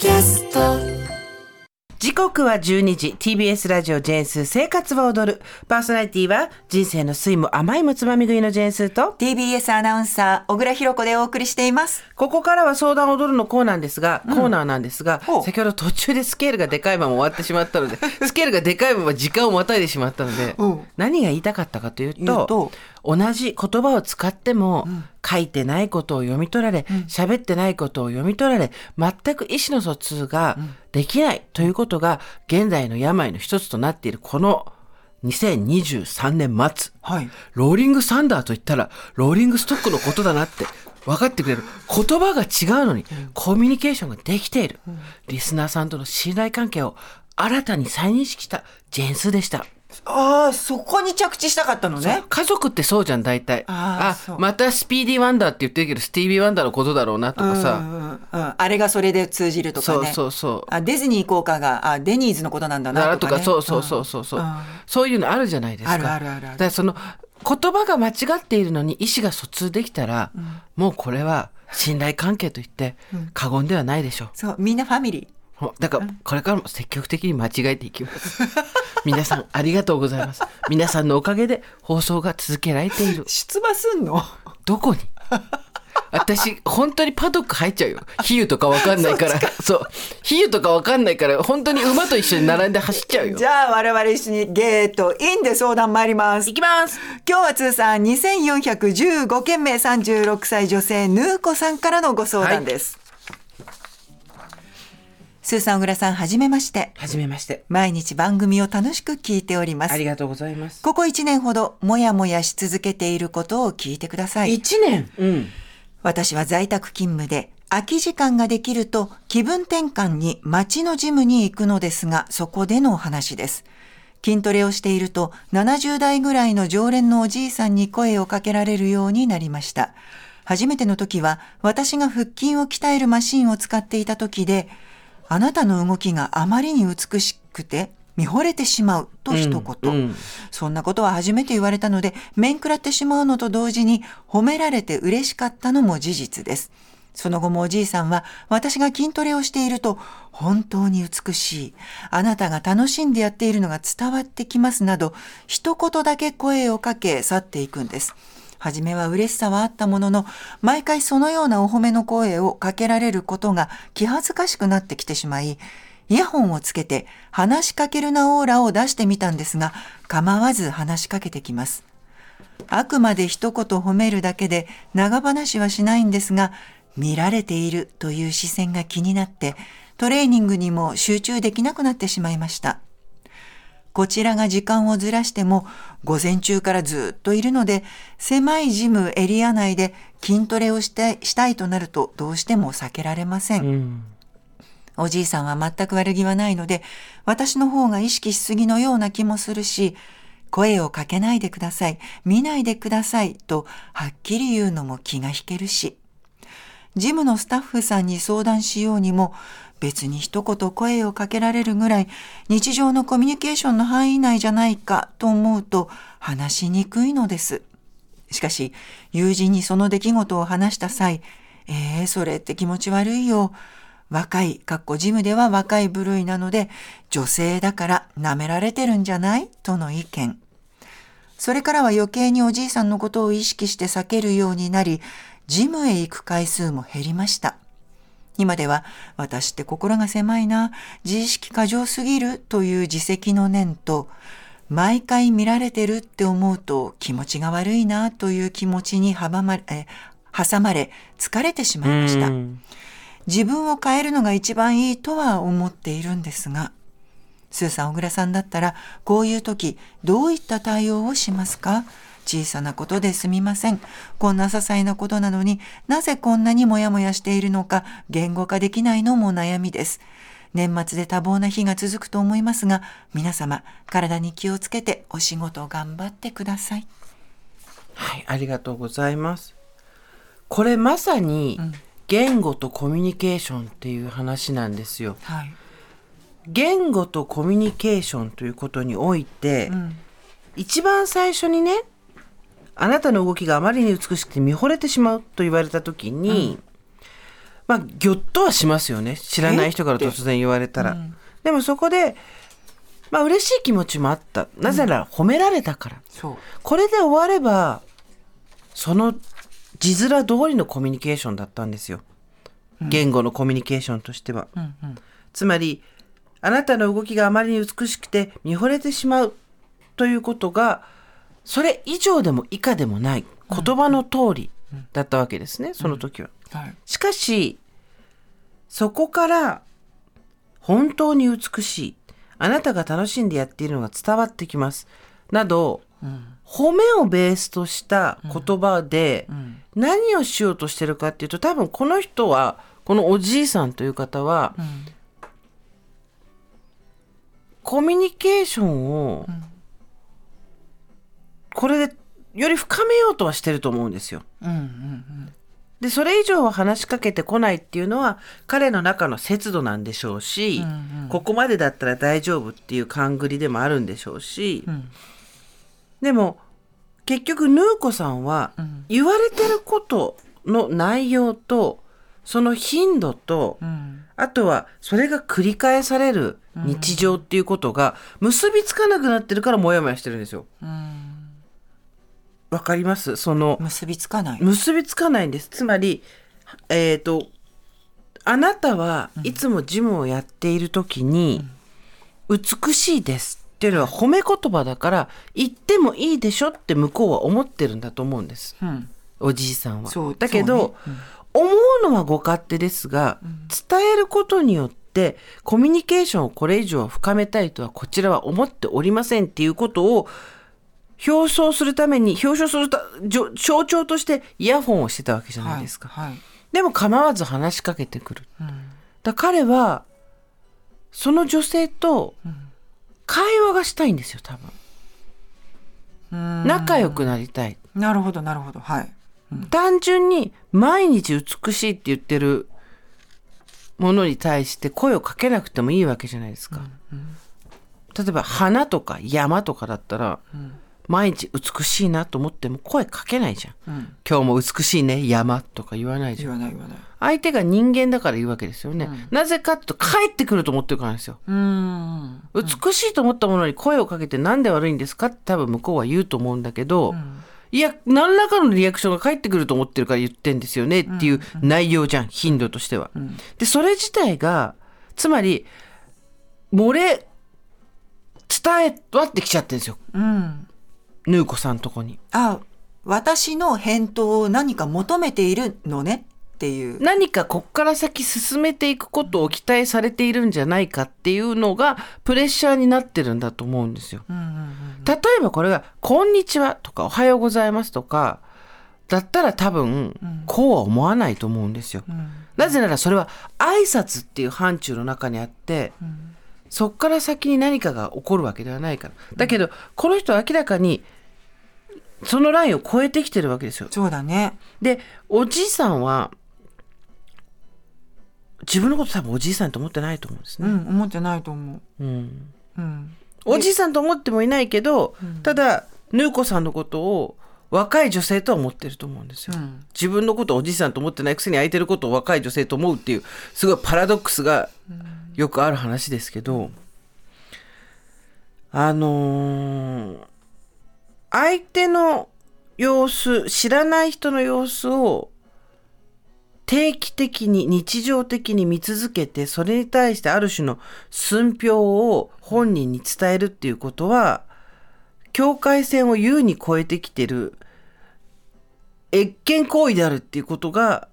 キャスト時刻は12時。TBS ラジオジェーンスー生活は踊る。パーソナリティは人生の酸いも甘いもつまみ食いのジェーンスーと。TBS アナウンサー小倉弘子でお送りしています。ここからは相談踊るのコーナーですが、コーナーなんですが先ほど途中でスケールがでかいまま終わってしまったのでスケールがでかいまま時間をまたいでしまったのでうん。何が言いたかったかというと言うと。同じ言葉を使っても、書いてないことを読み取られ喋、ってないことを読み取られ全く意思の疎通ができないということが現代の病の一つとなっているこの2023年末。はいローリングサンダーと言ったら、ローリングストックのことだなって分かってくれる。言葉が違うのに、コミュニケーションができている。リスナーさんとの信頼関係を新たに再認識したジェーンスーでした。ああそこに着地したかったのね。家族ってそうじゃん、大体。あーそう。またスピーディーワンダーって言ってるけど、スティービーワンダーのことだろうなとかさ。うんうんうん。あれがそれで通じるとかねそうそうそう。あディズニー効果があデニーズのことなんだだからとか、なとかねそうそうそうそうそう、うん。そういうのあるじゃないですか。あるあるあるある。だからその言葉が間違っているのに意思が疎通できたら、もうこれは信頼関係といって過言ではないでしょう。そうみんなファミリー。ほだからこれからも積極的に間違えていきます。皆さんありがとうございます。皆さんのおかげで放送が続けられている。出馬すんの？どこに？私本当にパドック入っちゃうよ。比喩とかわかんないから。そう比喩とかわかんないから本当に馬と一緒に並んで走っちゃうよ。じゃあ我々一緒にゲートインで相談参ります。行きます。今日は通算2415件目36歳女性ヌーコさんからのご相談です、スーさん小倉さんはじめまして。はじめまして。毎日番組を楽しく聞いております。ありがとうございます。ここ1年ほどもやもやし続けていることを聞いてください。一年？うん。私は在宅勤務で空き時間ができると気分転換に街のジムに行くのですがそこでのお話です。筋トレをしていると70代ぐらいの常連のおじいさんに声をかけられるようになりました。初めての時は私が腹筋を鍛えるマシンを使っていた時であなたの動きがあまりに美しくて見惚れてしまうと一言、うんうんそんなことは初めて言われたので、面食らってしまうのと同時に褒められて嬉しかったのも事実です。その後もおじいさんは私が筋トレをしていると本当に美しい。あなたが楽しんでやっているのが伝わってきますなど一言だけ声をかけ去っていくんです。はじめは嬉しさはあったものの、毎回そのようなお褒めの声をかけられることが気恥ずかしくなってきてしまい、イヤホンをつけて話しかけるなオーラを出してみたんですが、構わず話しかけてきます。あくまで一言褒めるだけで長話はしないんですが、見られているという視線が気になって、トレーニングにも集中できなくなってしまいました。こちらが時間をずらしても午前中からずっといるので狭いジムエリア内で筋トレをしたいしたいとなるとどうしても避けられません。うん。おじいさんは全く悪気はないので私の方が意識しすぎのような気もするし声をかけないでください。見ないでください。とはっきり言うのも気が引けるし。ジムのスタッフさんに相談しようにも別に一言声をかけられるぐらい日常のコミュニケーションの範囲内じゃないかと思うと話しにくいのです。しかし友人にその出来事を話した際「えー、それって気持ち悪いよ」若い、かっこジムでは若い部類なので、女性だから舐められてるんじゃない？との意見。それからは余計におじいさんのことを意識して避けるようになり、ジムへ行く回数も減りました。今では、私って心が狭いな、自意識過剰すぎるという自責の念と、毎回見られてるって思うと気持ちが悪いなという気持ちに阻まれ、え挟まれ疲れてしまいました。うん。自分を変えるのが一番いいとは思っているんですが、スーさん、小倉さんだったら、こういう時、どういった対応をしますか？小さなことですみません。こんな些細なことなのになぜこんなにもやもやしているのか言語化できないのも悩みです。年末で多忙な日が続くと思いますが、皆様、体に気をつけてお仕事頑張ってください。はい、ありがとうございます。これまさに言語とコミュニケーションっていう話なんですよ。はい。言語とコミュニケーションということにおいて、ん一番最初にねあなたの動きがあまりに美しくて見惚れてしまうと言われた時に、まあぎょっとはしますよね。知らない人から突然言われたら、でもそこでまあ嬉しい気持ちもあった。なぜなら褒められたから、そう。これで終わればその字面通りのコミュニケーションだったんですよ。言語のコミュニケーションとしては、うんうん。つまりあなたの動きがあまりに美しくて見惚れてしまうということがそれ以上でも以下でもない言葉の通りだったわけですね、その時は。はい。しかしそこから本当に美しいあなたが楽しんでやっているのが伝わってきますなど、褒めをベースとした言葉で何をしようとしてるかっていうと多分この人はこのおじいさんという方は、コミュニケーションをこれでより深めようとはしてると思うんですよ。うんうんでそれ以上は話しかけてこないっていうのは彼の中の節度なんでしょうし、ここまでだったら大丈夫っていう勘繰りでもあるんでしょうし、ん。でも結局ヌーコさんはん言われてることの内容とその頻度と、うん。あとはそれが繰り返される日常っていうことが結びつかなくなってるからモヤモヤしてるんですよ。うんわかります？その結びつかない。結びつかないんです。つまりえっ、とあなたはいつもジムをやっている時に「美しいです」っていうのは褒め言葉だから言ってもいいでしょって向こうは思ってるんだと思うんです。うん。おじいさんは。そうだけど、そうね。思うのはご勝手ですが、伝えることによってコミュニケーションをこれ以上深めたいとはこちらは思っておりませんっていうことを表彰するために表彰するた象徴としてイヤホンをしてたわけじゃないですか。はい。はいでも構わず話しかけてくる。うんだ彼はその女性と会話がしたいんですよ多分。うん仲良くなりたい。なるほどなるほどはい。単純に毎日美しいって言ってるものに対して声をかけなくてもいいわけじゃないですか。例えば花とか山とかだったら、毎日美しいなと思っても声かけないじゃん。うん今日も美しいね山とか言わないじゃん。言わない言わない。相手が人間だから言うわけですよね。なぜかと帰ってくると思ってるからですよ。うん美しいと思ったものに声をかけてなんで悪いんですかって多分向こうは言うと思うんだけど、いや何らかのリアクションが返ってくると思ってるから言ってんですよねっていう内容じゃん頻度としては。でそれ自体がつまり漏れ伝えわってきちゃってるんですようん。ヌーコさんとこに。あ私の返答を何か求めているのね？っていう。何かこっから先進めていくことを期待されているんじゃないかっていうのがプレッシャーになってるんだと思うんですよ。うんうん例えばこれが「こんにちは」とか「おはようございます」とかだったら多分こうは思わないと思うんですよ。うんなぜならそれは挨拶っていう範疇の中にあって、そっから先に何かが起こるわけではないから。だけどこの人は明らかにそのラインを超えてきてるわけですよ。そうだね。でおじいさんは自分のこと多分おじいさんと思ってないと思うんですね。うん思ってないと思う。うんうんおじいさんと思ってもいないけど、ただヌーコさんのことを若い女性とは思ってると思うんですよ。うん自分のことをおじいさんと思ってないくせに相手のことを若い女性と思うっていうすごいパラドックスがよくある話ですけど、あのー相手の様子知らない人の様子を定期的に日常的に見続けてそれに対してある種の寸評を本人に伝えるっていうことは境界線を優に超えてきてる越権行為であるっていうことが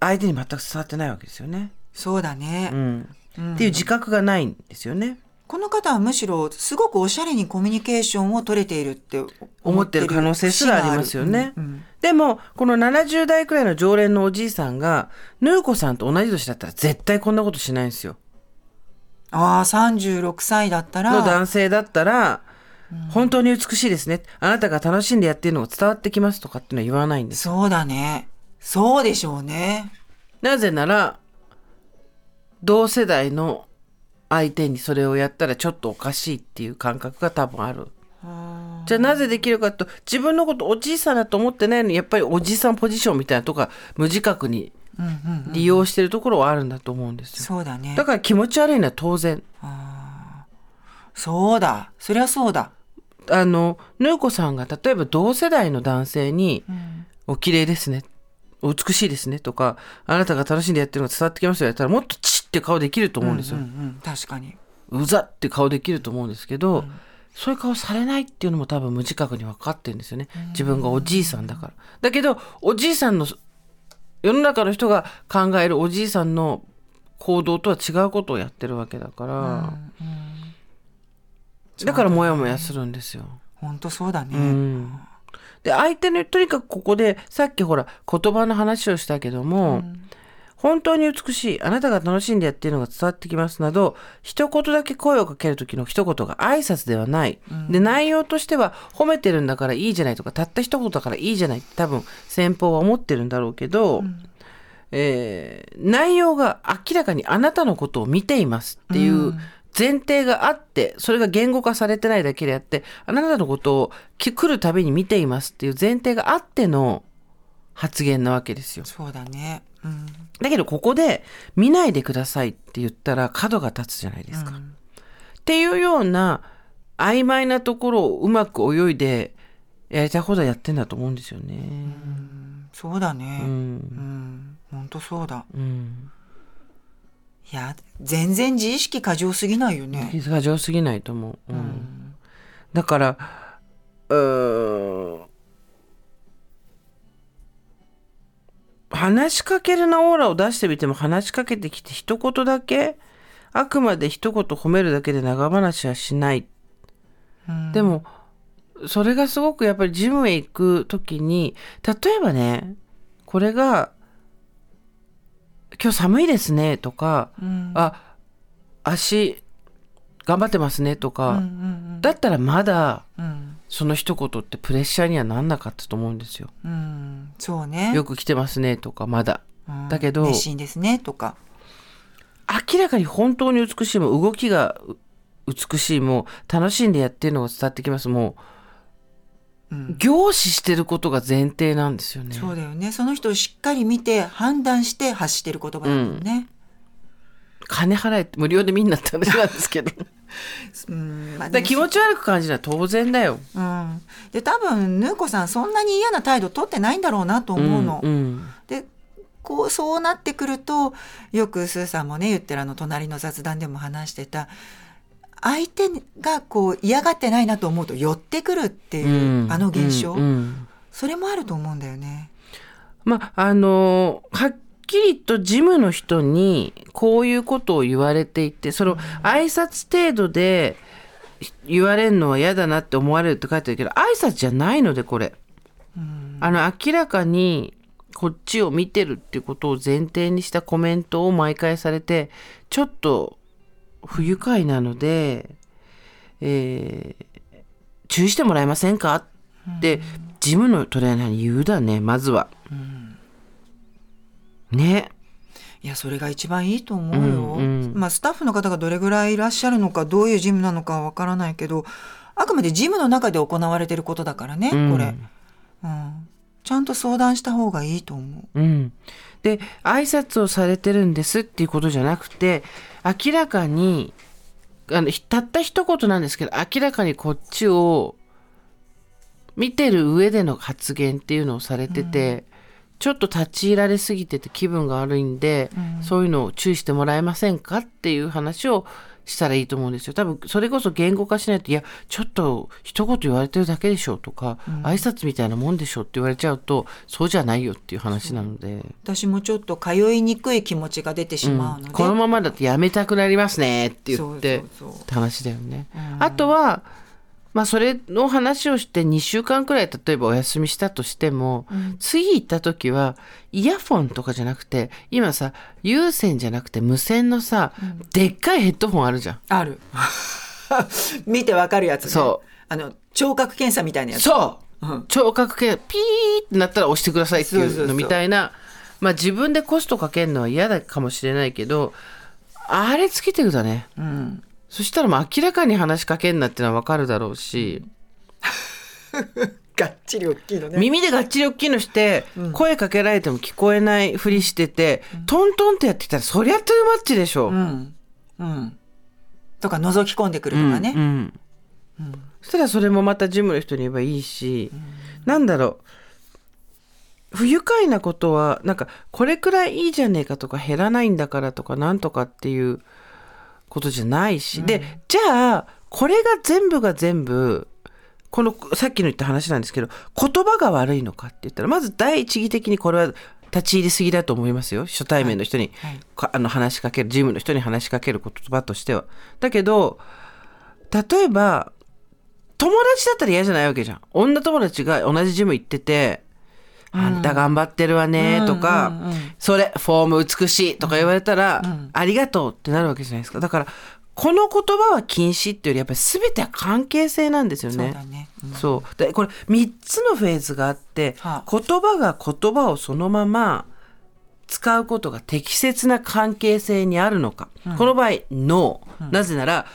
相手に全く伝わってないわけですよね。そうだね、うんっていう自覚がないんですよね。この方はむしろすごくおしゃれにコミュニケーションを取れているって思ってる可能性すらありますよね。うんうんでもこの70代くらいの常連のおじいさんがヌーコさんと同じ年だったら絶対こんなことしないんですよ。ああ36歳だったのら男性だったら、本当に美しいですね。あなたが楽しんでやってるのが伝わってきますとかっていうのは言わないんです。そうだねそうでしょうねなぜなら、同世代の相手にそれをやったらちょっとおかしいっていう感覚が多分ある。じゃあなぜできるかと自分のことおじいさんだと思ってないのにやっぱりおじいさんポジションみたいなとか無自覚に利用してるところはあるんだと思うんですよ。そうだねだから気持ち悪いのは当然。そうだそりゃそうだ、あの、ぬうこさんが例えば同世代の男性に、うんお綺麗ですね。お美しいですね。とか、あなたが楽しんでやってるのが伝わってきますよ。やったらもっとって顔できると思うんですよ。うんうんうん確かにうざって顔できると思うんですけど、そういう顔されないっていうのも多分無自覚に分かってるんですよね。自分がおじいさんだから。だけど、おじいさんの、世の中の人が考えるおじいさんの行動とは違うことをやってるわけだから、だからモヤモヤするんですよ。本当そうだね、うん。で、相手の、とにかくここで、さっきほら、言葉の話をしたけども、本当に美しい、あなたが楽しんでやっているのが伝わってきますなど、一言だけ声をかける時の一言が挨拶ではない。で、内容としては、褒めてるんだからいいじゃないとか、たった一言だからいいじゃないって多分、先方は思ってるんだろうけど、えー内容が明らかにあなたのことを見ていますっていう前提があって、それが言語化されてないだけであって、あなたのことをき来るたびに見ていますっていう前提があっての発言なわけですよ。そうだねうんだけどここで見ないでくださいって言ったら角が立つじゃないですか。っていうような曖昧なところをうまく泳いでやりたいことはやってんだと思うんですよね。そうだねう。うんん本当そうだうん。いや全然自意識過剰すぎないよね傷が上すぎないと思う。うんだから、うーん話しかけるなオーラを出してみても話しかけてきて一言だけあくまで一言褒めるだけで長話はしない。うん。でも、それがすごくやっぱりジムへ行くときに、例えばね、これが、今日寒いですねとか、うん。あ、足頑張ってますねとか、だったらまだうんその一言ってプレッシャーにはなんなかったと思うんですよ。うんそうねよく来てますねとかまだ。うんだけど熱心ですねとか明らかに本当に美しいも動きがう美しいも楽しんでやってるのが伝わってきますもう、うん凝視してることが前提なんですよね。そうだよねその人をしっかり見て判断して発してる言葉だもんね、金払えって無料で見んなって話なんですけど。うんまあら気持ち悪く感じるのは当然だよ。うん、で多分ヌーコさんそんなに嫌な態度取ってないんだろうなと思うの。うんうんでこうそうなってくるとよくスーさんもね言ってるあの隣の雑談でも話してた相手がこう嫌がってないなと思うと寄ってくるっていう、うんあの現象、うんうんそれもあると思うんだよね。まあ、あのはっきりと事務の人にこういうことを言われていて、その挨拶程度で言われるのは嫌だなって思われるって書いてあるけど、挨拶じゃないので、これ。あの、明らかにこっちを見てるっていうことを前提にしたコメントを毎回されて、ちょっと不愉快なので、えー注意してもらえませんか？って、ジムのトレーナーに言うだね、まずは。ね。いやそれが一番いいと思うよ、うんうんまあスタッフの方がどれぐらいいらっしゃるのかどういうジムなのかはわからないけどあくまでジムの中で行われてることだからね、うんこれ、うん、ちゃんと相談した方がいいと思う。うん。で、挨拶をされてるんですっていうことじゃなくて、明らかに、あの、ひたった一言なんですけど、明らかにこっちを見てる上での発言っていうのをされてて、ちょっと立ち入られすぎてて気分が悪いんで、そういうのを注意してもらえませんかっていう話をしたらいいと思うんですよ。多分、それこそ言語化しないと、いや、ちょっと一言言われてるだけでしょとか、挨拶みたいなもんでしょって言われちゃうと、そうじゃないよっていう話なので。私もちょっと通いにくい気持ちが出てしまうので、このままだとやめたくなりますねって言ってそうそうそうって話だよね。あとはまあそれの話をして2週間くらい例えばお休みしたとしても、次行った時はイヤフォンとかじゃなくて今さ有線じゃなくて無線のさ、でっかいヘッドホンあるじゃん。ある。見てわかるやつ、ね、そう。あの聴覚検査みたいなやつ。そう、うん。聴覚系ピーってなったら押してくださいっていそうそうそうう。のみたいな。まあ自分でコストかけるのは嫌だかもしれないけどあれつけてくだね。うんそしたらもう明らかに話しかけんなってのはわかるだろうし。がっちり大きいのね。耳でがっちり大きいのして、声かけられても聞こえないふりしてて、トントンってやってきたらそりゃトゥーマッチでしょ。うん。うん。とか覗き込んでくるとかね、うんそしたらそれもまたジムの人に言えばいいし、なんだろう。不愉快なことはなんかこれくらいいいじゃねえかとか減らないんだからとかなんとかっていうことじゃないし、でじゃあこれが全部が全部このさっきの言った話なんですけど言葉が悪いのかって言ったらまず第一義的にこれは立ち入りすぎだと思いますよ。初対面の人に、はい。はい。かあの話しかけるジムの人に話しかける言葉としては。だけど例えば友達だったら嫌じゃないわけじゃん。女友達が同じジム行ってて「あんた頑張ってるわね」とか、うんうん。うんそれフォーム美しい」とか言われたら「ありがとう」ってなるわけじゃないですか。だからこの言葉は禁止っていうよりやっぱり全ては関係性なんですよね。そうだね、うん。でこれ3つのフェーズがあって、は言葉が言葉をそのまま使うことが適切な関係性にあるのか、この場合「ノー」なぜなら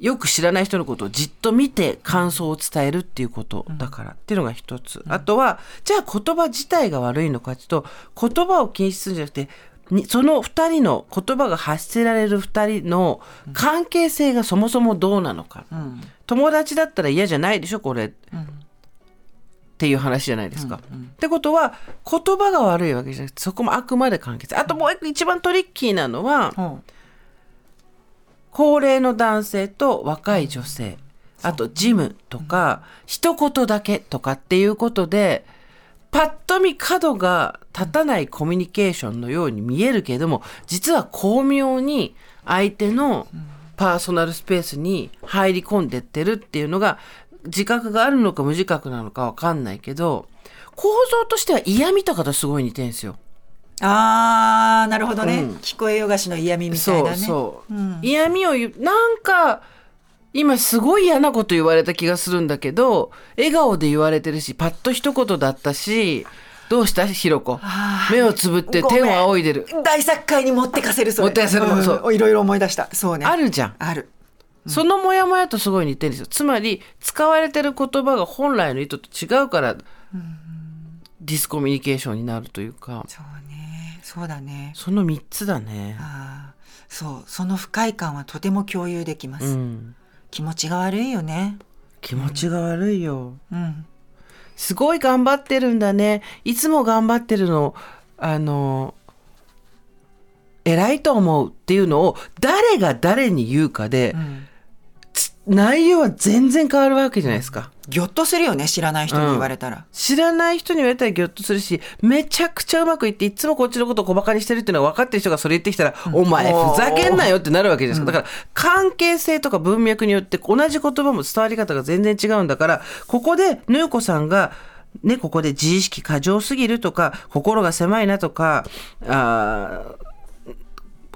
よく知らない人のことをじっと見て感想を伝えるっていうことだからっていうのが一つ、あとはじゃあ言葉自体が悪いのかっていうと言葉を禁止するんじゃなくてにその2人の言葉が発せられる2人の関係性がそもそもどうなのか、うん。友達だったら嫌じゃないでしょこれ、っていう話じゃないですか。ってことは言葉が悪いわけじゃなくてそこもあくまで関係性。あともう一番トリッキーなのは、うん高齢の男性と若い女性あとジムとか、一言だけとかっていうことでパッと見角が立たないコミュニケーションのように見えるけれども実は巧妙に相手のパーソナルスペースに入り込んでってるっていうのが自覚があるのか無自覚なのかわかんないけど構造としては嫌味とかとすごい似てんですよ。あーなるほどね、うん。聞こえよがしの嫌味みたいなね。そうそう、うん。嫌味を言うなんか今すごい嫌なこと言われた気がするんだけど笑顔で言われてるしパッと一言だったしどうした？ひろこ。目をつぶって天を仰いでる。大作会に持ってかせるそれ。持ってかせるん。そう。いろいろ思い出した。そうね。あるじゃん。ある。そのモヤモヤとすごい似てるんですよ。つまり使われてる言葉が本来の意図と違うからディスコミュニケーションになるというか。そうねそうだね。その3つだね。あーそう。その不快感はとても共有できます、うん。気持ちが悪いよね。気持ちが悪いよ、うん。すごい頑張ってるんだね。いつも頑張ってるのあの偉いと思うっていうのを誰が誰に言うかで、うん。つ内容は全然変わるわけじゃないですか。ぎょっとするよね知らない人に言われたら、知らない人に言われたらギョッとするしめちゃくちゃうまくいっていつもこっちのことを小バカにしてるっていうのが分かってる人がそれ言ってきたら、お前ふざけんなよってなるわけじゃないですか、だから関係性とか文脈によって同じ言葉も伝わり方が全然違うんだからここでぬうこさんがね、ここで自意識過剰すぎるとか心が狭いなとかあー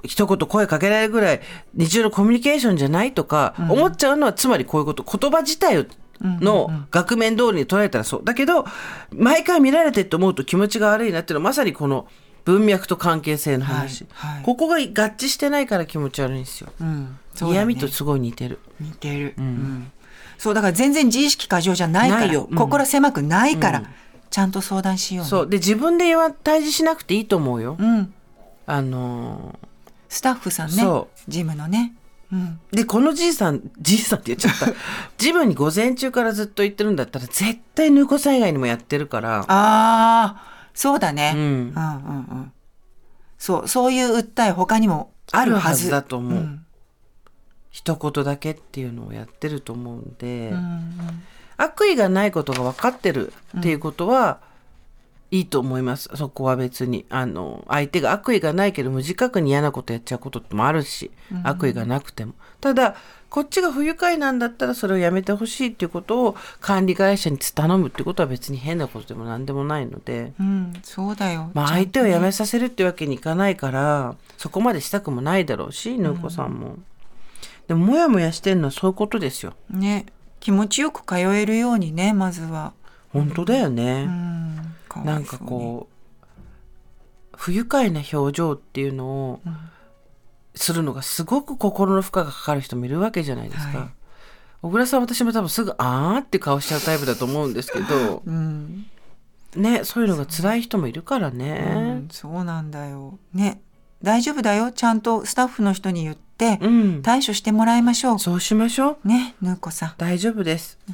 一言声かけられるぐらい日常のコミュニケーションじゃないとか思っちゃうのはつまりこういうこと言葉自体の額面通りに捉えたらそう。だけど毎回見られてって思うと気持ちが悪いなっていうのはまさにこの文脈と関係性の話、はいはい。ここが合致してないから気持ち悪いんですよ、うん。ね。嫌味とすごい似てる。似てる、うん。そうだから全然自意識過剰じゃないからうん。心狭くないから、ちゃんと相談しようね。そう。で自分で言わ対峙しなくていいと思うよ、うん、あのスタッフさんね。そジムのね、うん、ーでこのじいさんじいさんって言っちゃった。ジムに午前中からずっと行ってるんだったら絶対ぬこさん以外にもやってるから。ああそうだね、うん。うんうんうん。そうそういう訴え他にもああるはずだと思う、ん。一言だけっていうのをやってると思うんで、うん。悪意がないことが分かってるっていうことは、いいと思いますそこは別にあの相手が悪意がないけど無自覚に嫌なことやっちゃうことってもあるし、悪意がなくてもただこっちが不愉快なんだったらそれをやめてほしいっていうことを管理会社に頼むってことは別に変なことでも何でもないので、うん、そうだよ。まあ、相手を辞めさせるってわけにいかないからそこまでしたくもないだろうしぬうこさんも。でもモヤモヤしてんのはそういうことですよ。ね、気持ちよく通えるようにね、まずは。本当だよね。うん、かなんかこう不愉快な表情っていうのをするのがすごく心の負荷がかかる人もいるわけじゃないですか。はい小倉さん私も多分すぐあーって顔しちゃうタイプだと思うんですけどうん、ねそういうのが辛い人もいるからうねん、そうなんだよ。ね、大丈夫だよ。ちゃんとスタッフの人に言ってうん、対処してもらいましょう。そうしましょうね、ぬうこさん。大丈夫ですー